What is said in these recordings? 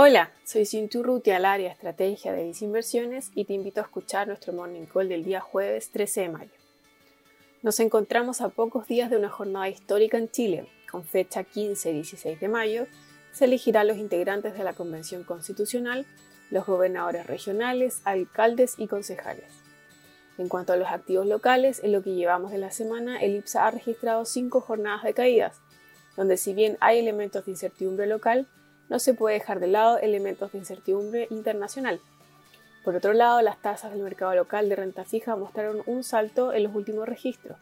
Hola, soy Cintu Ruti al área Estrategia de Disinversiones y te invito a escuchar nuestro Morning Call del día jueves 13 de mayo. Nos encontramos a pocos días de una jornada histórica en Chile. Con fecha 15 y 16 de mayo, se elegirán los integrantes de la Convención Constitucional, los gobernadores regionales, alcaldes y concejales. En cuanto a los activos locales, en lo que llevamos de la semana, el IPSA ha registrado cinco jornadas de caídas, donde si bien hay elementos de incertidumbre local, no se puede dejar de lado elementos de incertidumbre internacional. Por otro lado, las tasas del mercado local de renta fija mostraron un salto en los últimos registros,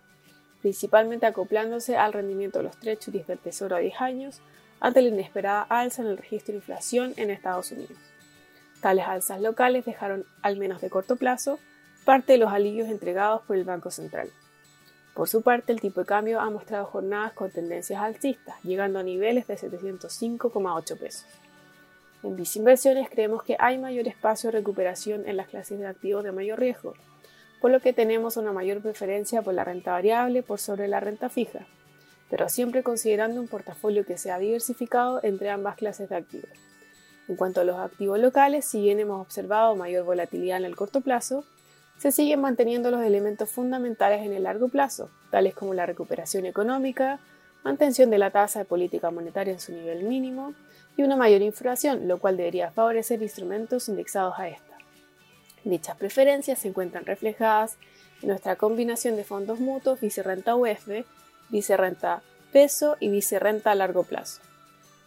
principalmente acoplándose al rendimiento de los treasuries del Tesoro a 10 años ante la inesperada alza en el registro de inflación en Estados Unidos. Tales alzas locales dejaron, al menos de corto plazo, parte de los alivios entregados por el Banco Central. Por su parte, el tipo de cambio ha mostrado jornadas con tendencias alcistas, llegando a niveles de 705,8 pesos. En Inversiones creemos que hay mayor espacio de recuperación en las clases de activos de mayor riesgo, por lo que tenemos una mayor preferencia por la renta variable por sobre la renta fija, pero siempre considerando un portafolio que sea diversificado entre ambas clases de activos. En cuanto a los activos locales, si bien hemos observado mayor volatilidad en el corto plazo, se siguen manteniendo los elementos fundamentales en el largo plazo, tales como la recuperación económica, mantención de la tasa de política monetaria en su nivel mínimo y una mayor inflación, lo cual debería favorecer instrumentos indexados a esta. Dichas preferencias se encuentran reflejadas en nuestra combinación de fondos mutuos vicerrenta UF, vicerrenta peso y vicerrenta a largo plazo.